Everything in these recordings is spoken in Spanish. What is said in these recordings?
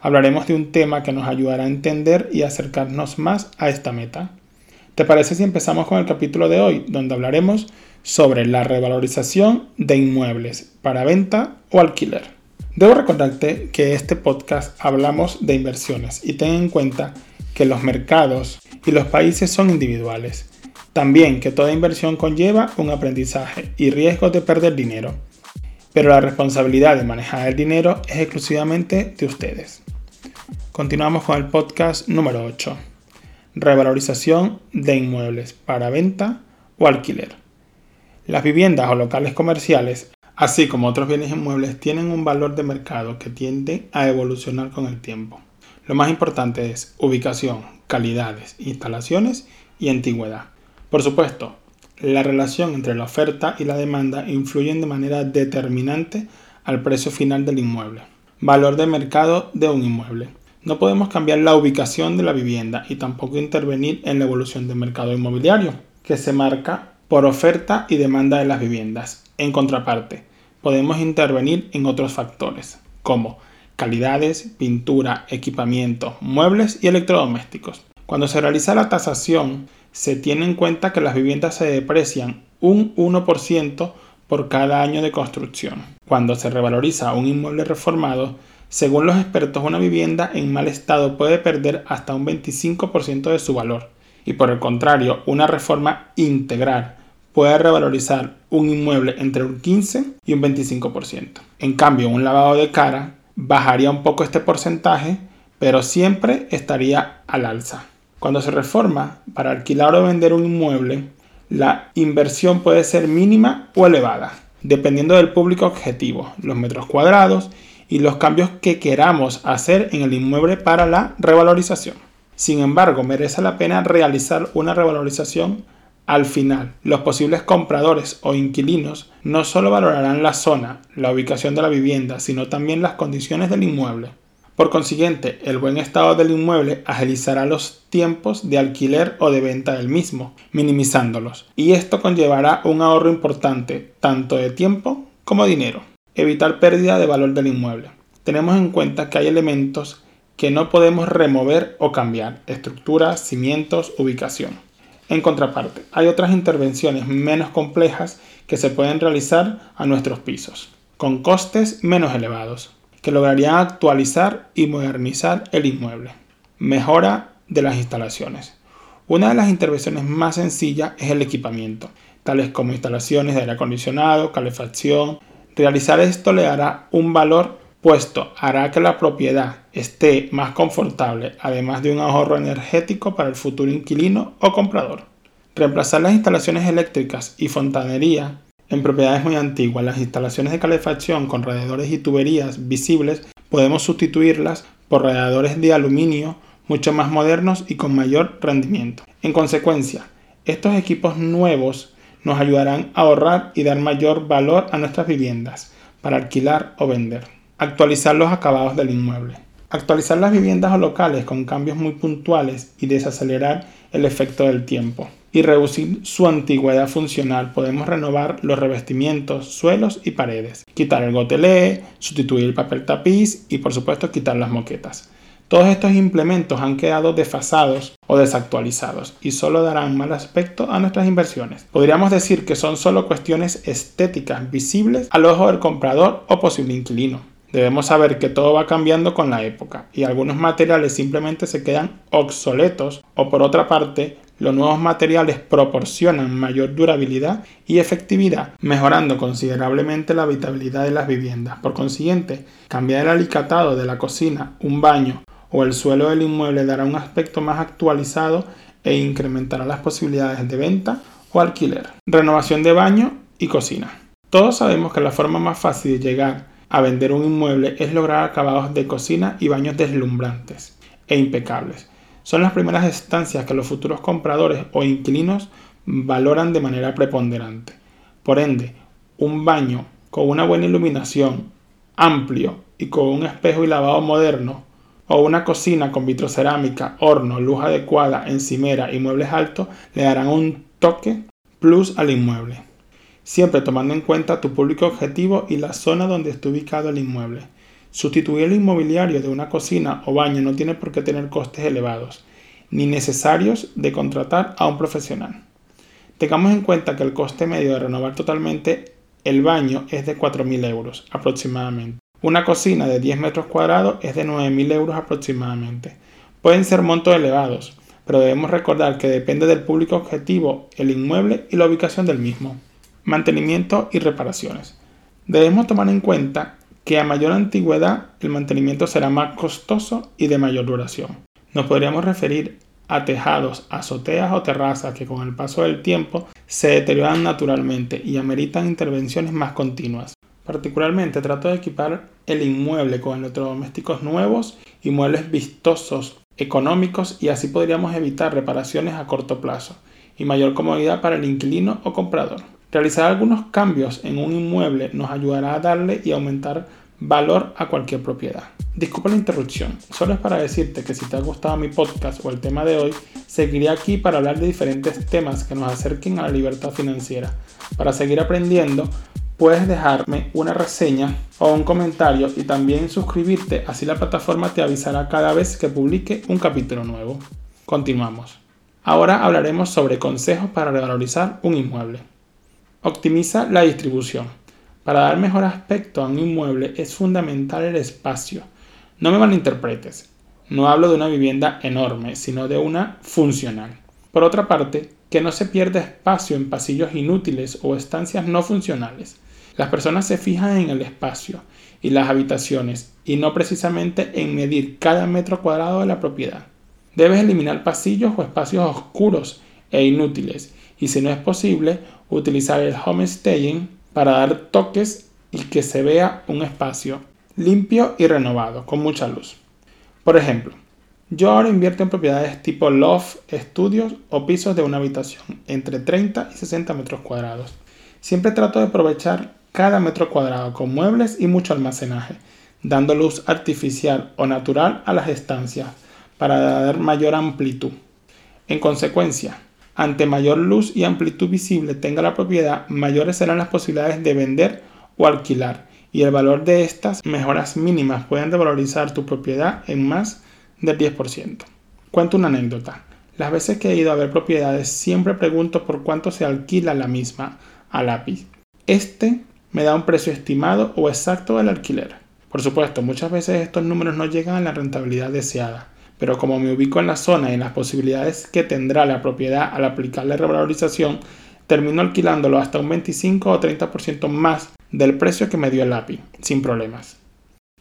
hablaremos de un tema que nos ayudará a entender y acercarnos más a esta meta. ¿Te parece si empezamos con el capítulo de hoy, donde hablaremos sobre la revalorización de inmuebles para venta o alquiler? Debo recordarte que este podcast hablamos de inversiones y ten en cuenta que los mercados y los países son individuales. También que toda inversión conlleva un aprendizaje y riesgos de perder dinero pero la responsabilidad de manejar el dinero es exclusivamente de ustedes. Continuamos con el podcast número 8. Revalorización de inmuebles para venta o alquiler. Las viviendas o locales comerciales, así como otros bienes inmuebles, tienen un valor de mercado que tiende a evolucionar con el tiempo. Lo más importante es ubicación, calidades, instalaciones y antigüedad. Por supuesto, la relación entre la oferta y la demanda influyen de manera determinante al precio final del inmueble. Valor de mercado de un inmueble. No podemos cambiar la ubicación de la vivienda y tampoco intervenir en la evolución del mercado inmobiliario, que se marca por oferta y demanda de las viviendas. En contraparte, podemos intervenir en otros factores, como calidades, pintura, equipamiento, muebles y electrodomésticos. Cuando se realiza la tasación, se tiene en cuenta que las viviendas se deprecian un 1% por cada año de construcción. Cuando se revaloriza un inmueble reformado, según los expertos, una vivienda en mal estado puede perder hasta un 25% de su valor. Y por el contrario, una reforma integral puede revalorizar un inmueble entre un 15 y un 25%. En cambio, un lavado de cara bajaría un poco este porcentaje, pero siempre estaría al alza. Cuando se reforma para alquilar o vender un inmueble, la inversión puede ser mínima o elevada, dependiendo del público objetivo, los metros cuadrados y los cambios que queramos hacer en el inmueble para la revalorización. Sin embargo, merece la pena realizar una revalorización al final. Los posibles compradores o inquilinos no solo valorarán la zona, la ubicación de la vivienda, sino también las condiciones del inmueble. Por consiguiente, el buen estado del inmueble agilizará los tiempos de alquiler o de venta del mismo, minimizándolos, y esto conllevará un ahorro importante tanto de tiempo como dinero. Evitar pérdida de valor del inmueble. Tenemos en cuenta que hay elementos que no podemos remover o cambiar, estructuras, cimientos, ubicación. En contraparte, hay otras intervenciones menos complejas que se pueden realizar a nuestros pisos, con costes menos elevados que lograrían actualizar y modernizar el inmueble. Mejora de las instalaciones. Una de las intervenciones más sencillas es el equipamiento, tales como instalaciones de aire acondicionado, calefacción. Realizar esto le dará un valor puesto, hará que la propiedad esté más confortable, además de un ahorro energético para el futuro inquilino o comprador. Reemplazar las instalaciones eléctricas y fontanería en propiedades muy antiguas, las instalaciones de calefacción con radiadores y tuberías visibles podemos sustituirlas por radiadores de aluminio mucho más modernos y con mayor rendimiento. En consecuencia, estos equipos nuevos nos ayudarán a ahorrar y dar mayor valor a nuestras viviendas para alquilar o vender. Actualizar los acabados del inmueble. Actualizar las viviendas o locales con cambios muy puntuales y desacelerar el efecto del tiempo y reducir su antigüedad funcional. Podemos renovar los revestimientos, suelos y paredes, quitar el gotelé, sustituir el papel tapiz y por supuesto quitar las moquetas. Todos estos implementos han quedado desfasados o desactualizados y solo darán mal aspecto a nuestras inversiones. Podríamos decir que son solo cuestiones estéticas visibles al ojo del comprador o posible inquilino. Debemos saber que todo va cambiando con la época y algunos materiales simplemente se quedan obsoletos o por otra parte los nuevos materiales proporcionan mayor durabilidad y efectividad, mejorando considerablemente la habitabilidad de las viviendas. Por consiguiente, cambiar el alicatado de la cocina, un baño o el suelo del inmueble dará un aspecto más actualizado e incrementará las posibilidades de venta o alquiler. Renovación de baño y cocina. Todos sabemos que la forma más fácil de llegar a vender un inmueble es lograr acabados de cocina y baños deslumbrantes e impecables son las primeras estancias que los futuros compradores o inquilinos valoran de manera preponderante. Por ende, un baño con una buena iluminación, amplio y con un espejo y lavado moderno, o una cocina con vitrocerámica, horno, luz adecuada, encimera y muebles altos le darán un toque plus al inmueble. Siempre tomando en cuenta tu público objetivo y la zona donde esté ubicado el inmueble. Sustituir el inmobiliario de una cocina o baño no tiene por qué tener costes elevados, ni necesarios de contratar a un profesional. Tengamos en cuenta que el coste medio de renovar totalmente el baño es de 4.000 euros aproximadamente. Una cocina de 10 metros cuadrados es de 9.000 euros aproximadamente. Pueden ser montos elevados, pero debemos recordar que depende del público objetivo, el inmueble y la ubicación del mismo. Mantenimiento y reparaciones. Debemos tomar en cuenta que a mayor antigüedad el mantenimiento será más costoso y de mayor duración. Nos podríamos referir a tejados, azoteas o terrazas que con el paso del tiempo se deterioran naturalmente y ameritan intervenciones más continuas. Particularmente trato de equipar el inmueble con electrodomésticos nuevos y muebles vistosos, económicos y así podríamos evitar reparaciones a corto plazo y mayor comodidad para el inquilino o comprador. Realizar algunos cambios en un inmueble nos ayudará a darle y aumentar valor a cualquier propiedad. Disculpa la interrupción, solo es para decirte que si te ha gustado mi podcast o el tema de hoy, seguiré aquí para hablar de diferentes temas que nos acerquen a la libertad financiera. Para seguir aprendiendo, puedes dejarme una reseña o un comentario y también suscribirte, así la plataforma te avisará cada vez que publique un capítulo nuevo. Continuamos. Ahora hablaremos sobre consejos para revalorizar un inmueble. Optimiza la distribución. Para dar mejor aspecto a un inmueble es fundamental el espacio. No me malinterpretes, no hablo de una vivienda enorme, sino de una funcional. Por otra parte, que no se pierda espacio en pasillos inútiles o estancias no funcionales. Las personas se fijan en el espacio y las habitaciones y no precisamente en medir cada metro cuadrado de la propiedad. Debes eliminar pasillos o espacios oscuros e inútiles y si no es posible, utilizar el home staging para dar toques y que se vea un espacio limpio y renovado, con mucha luz. Por ejemplo, yo ahora invierto en propiedades tipo loft, estudios o pisos de una habitación entre 30 y 60 metros cuadrados. Siempre trato de aprovechar cada metro cuadrado con muebles y mucho almacenaje, dando luz artificial o natural a las estancias para dar mayor amplitud. En consecuencia, ante mayor luz y amplitud visible tenga la propiedad, mayores serán las posibilidades de vender o alquilar, y el valor de estas mejoras mínimas pueden revalorizar tu propiedad en más del 10%. Cuento una anécdota. Las veces que he ido a ver propiedades siempre pregunto por cuánto se alquila la misma a lápiz. Este me da un precio estimado o exacto del alquiler. Por supuesto, muchas veces estos números no llegan a la rentabilidad deseada, pero como me ubico en la zona y en las posibilidades que tendrá la propiedad al aplicar la revalorización, termino alquilándolo hasta un 25 o 30% más del precio que me dio el API, sin problemas.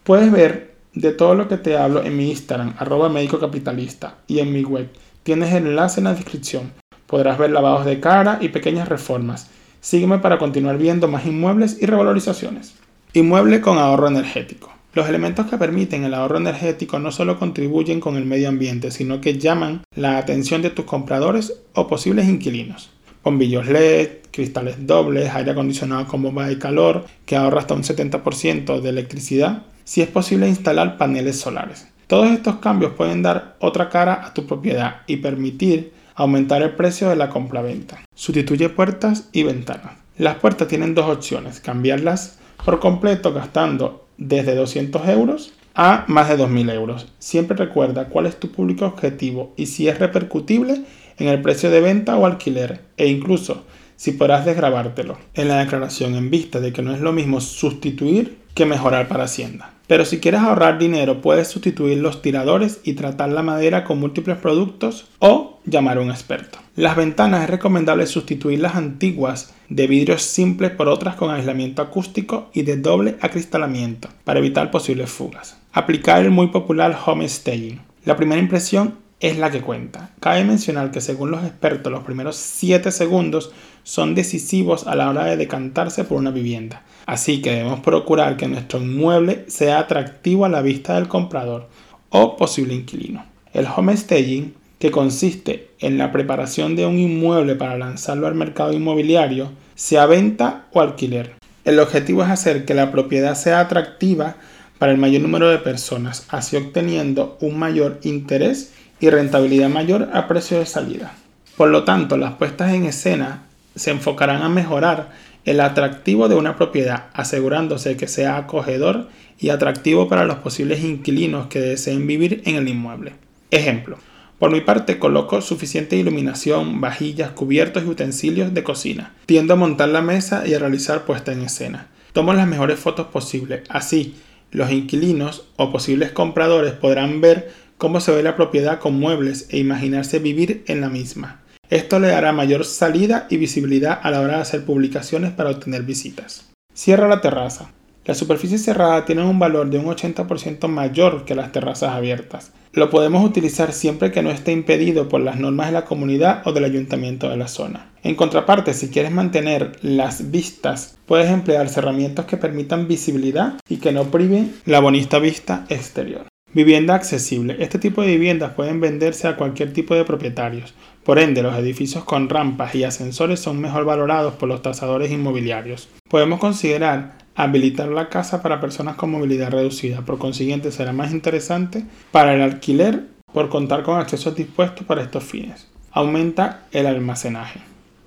Puedes ver de todo lo que te hablo en mi Instagram, arroba médico capitalista, y en mi web. Tienes el enlace en la descripción. Podrás ver lavados de cara y pequeñas reformas. Sígueme para continuar viendo más inmuebles y revalorizaciones. Inmueble con ahorro energético. Los elementos que permiten el ahorro energético no solo contribuyen con el medio ambiente, sino que llaman la atención de tus compradores o posibles inquilinos. Bombillos LED, cristales dobles, aire acondicionado con bomba de calor, que ahorra hasta un 70% de electricidad, si es posible instalar paneles solares. Todos estos cambios pueden dar otra cara a tu propiedad y permitir aumentar el precio de la compra-venta. Sustituye puertas y ventanas. Las puertas tienen dos opciones, cambiarlas por completo gastando desde 200 euros a más de 2.000 euros. Siempre recuerda cuál es tu público objetivo y si es repercutible en el precio de venta o alquiler e incluso si podrás desgrabártelo en la declaración en vista de que no es lo mismo sustituir que mejorar para Hacienda. Pero si quieres ahorrar dinero, puedes sustituir los tiradores y tratar la madera con múltiples productos o llamar a un experto. Las ventanas es recomendable sustituir las antiguas de vidrios simples por otras con aislamiento acústico y de doble acristalamiento para evitar posibles fugas. Aplicar el muy popular home staging. La primera impresión es la que cuenta. Cabe mencionar que según los expertos los primeros 7 segundos son decisivos a la hora de decantarse por una vivienda. Así que debemos procurar que nuestro inmueble sea atractivo a la vista del comprador o posible inquilino. El homestaging, que consiste en la preparación de un inmueble para lanzarlo al mercado inmobiliario, sea venta o alquiler. El objetivo es hacer que la propiedad sea atractiva para el mayor número de personas, así obteniendo un mayor interés y rentabilidad mayor a precio de salida. Por lo tanto, las puestas en escena se enfocarán a mejorar el atractivo de una propiedad, asegurándose que sea acogedor y atractivo para los posibles inquilinos que deseen vivir en el inmueble. Ejemplo, por mi parte coloco suficiente iluminación, vajillas, cubiertos y utensilios de cocina. Tiendo a montar la mesa y a realizar puesta en escena. Tomo las mejores fotos posibles. Así, los inquilinos o posibles compradores podrán ver cómo se ve la propiedad con muebles e imaginarse vivir en la misma. Esto le dará mayor salida y visibilidad a la hora de hacer publicaciones para obtener visitas. Cierra la terraza. Las superficies cerradas tienen un valor de un 80% mayor que las terrazas abiertas. Lo podemos utilizar siempre que no esté impedido por las normas de la comunidad o del ayuntamiento de la zona. En contraparte, si quieres mantener las vistas, puedes emplear cerramientos que permitan visibilidad y que no priven la bonita vista exterior. Vivienda accesible. Este tipo de viviendas pueden venderse a cualquier tipo de propietarios. Por ende, los edificios con rampas y ascensores son mejor valorados por los tasadores inmobiliarios. Podemos considerar habilitar la casa para personas con movilidad reducida. Por consiguiente, será más interesante para el alquiler por contar con accesos dispuestos para estos fines. Aumenta el almacenaje.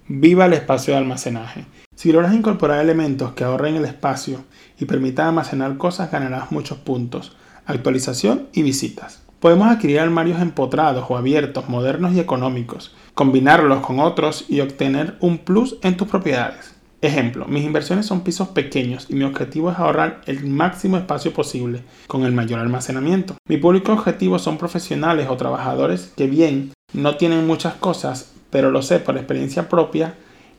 Viva el espacio de almacenaje. Si logras incorporar elementos que ahorren el espacio y permitan almacenar cosas, ganarás muchos puntos actualización y visitas. Podemos adquirir armarios empotrados o abiertos, modernos y económicos, combinarlos con otros y obtener un plus en tus propiedades. Ejemplo, mis inversiones son pisos pequeños y mi objetivo es ahorrar el máximo espacio posible con el mayor almacenamiento. Mi público objetivo son profesionales o trabajadores que bien no tienen muchas cosas, pero lo sé por experiencia propia,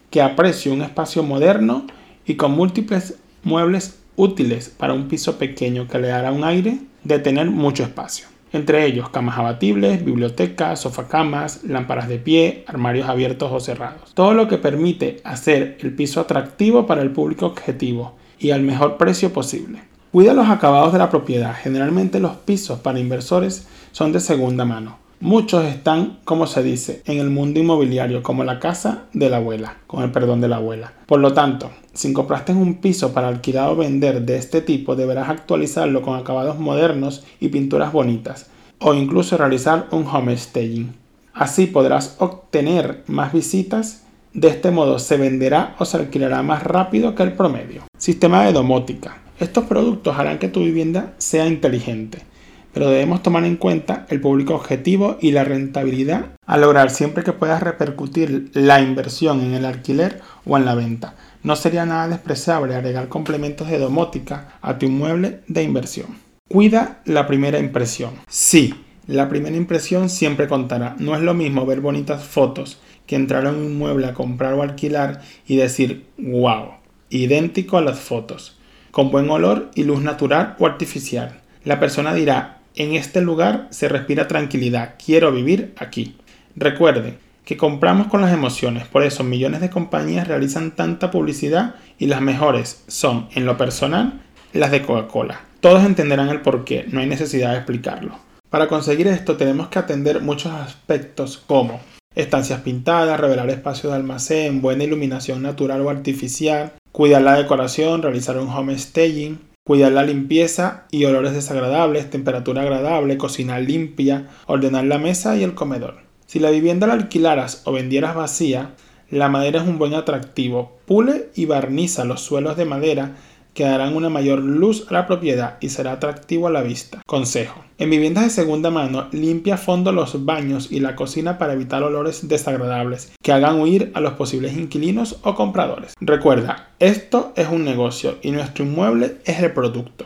que aprecio un espacio moderno y con múltiples muebles útiles para un piso pequeño que le dará un aire de tener mucho espacio. Entre ellos camas abatibles, bibliotecas, sofacamas, lámparas de pie, armarios abiertos o cerrados. Todo lo que permite hacer el piso atractivo para el público objetivo y al mejor precio posible. Cuida los acabados de la propiedad. Generalmente los pisos para inversores son de segunda mano Muchos están, como se dice, en el mundo inmobiliario, como la casa de la abuela, con el perdón de la abuela. Por lo tanto, si compraste un piso para alquilar o vender de este tipo, deberás actualizarlo con acabados modernos y pinturas bonitas, o incluso realizar un homestaging. Así podrás obtener más visitas. De este modo se venderá o se alquilará más rápido que el promedio. Sistema de domótica. Estos productos harán que tu vivienda sea inteligente pero debemos tomar en cuenta el público objetivo y la rentabilidad a lograr siempre que puedas repercutir la inversión en el alquiler o en la venta. No sería nada despreciable agregar complementos de domótica a tu inmueble de inversión. Cuida la primera impresión. Sí, la primera impresión siempre contará. No es lo mismo ver bonitas fotos que entrar a un inmueble a comprar o alquilar y decir, wow, idéntico a las fotos, con buen olor y luz natural o artificial. La persona dirá, en este lugar se respira tranquilidad, quiero vivir aquí. Recuerde que compramos con las emociones, por eso millones de compañías realizan tanta publicidad y las mejores son, en lo personal, las de Coca-Cola. Todos entenderán el por qué, no hay necesidad de explicarlo. Para conseguir esto tenemos que atender muchos aspectos como estancias pintadas, revelar espacios de almacén, buena iluminación natural o artificial, cuidar la decoración, realizar un home staging, cuidar la limpieza y olores desagradables, temperatura agradable, cocina limpia, ordenar la mesa y el comedor. Si la vivienda la alquilaras o vendieras vacía, la madera es un buen atractivo. Pule y barniza los suelos de madera que darán una mayor luz a la propiedad y será atractivo a la vista. Consejo. En viviendas de segunda mano, limpia a fondo los baños y la cocina para evitar olores desagradables que hagan huir a los posibles inquilinos o compradores. Recuerda, esto es un negocio y nuestro inmueble es el producto.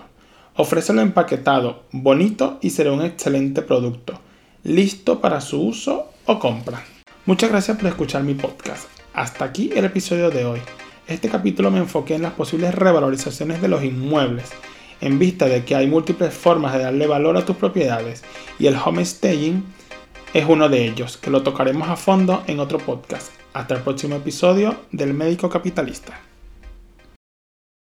Ofrécelo empaquetado, bonito y será un excelente producto, listo para su uso o compra. Muchas gracias por escuchar mi podcast. Hasta aquí el episodio de hoy este capítulo me enfoqué en las posibles revalorizaciones de los inmuebles, en vista de que hay múltiples formas de darle valor a tus propiedades y el homestaging es uno de ellos, que lo tocaremos a fondo en otro podcast. Hasta el próximo episodio del Médico Capitalista.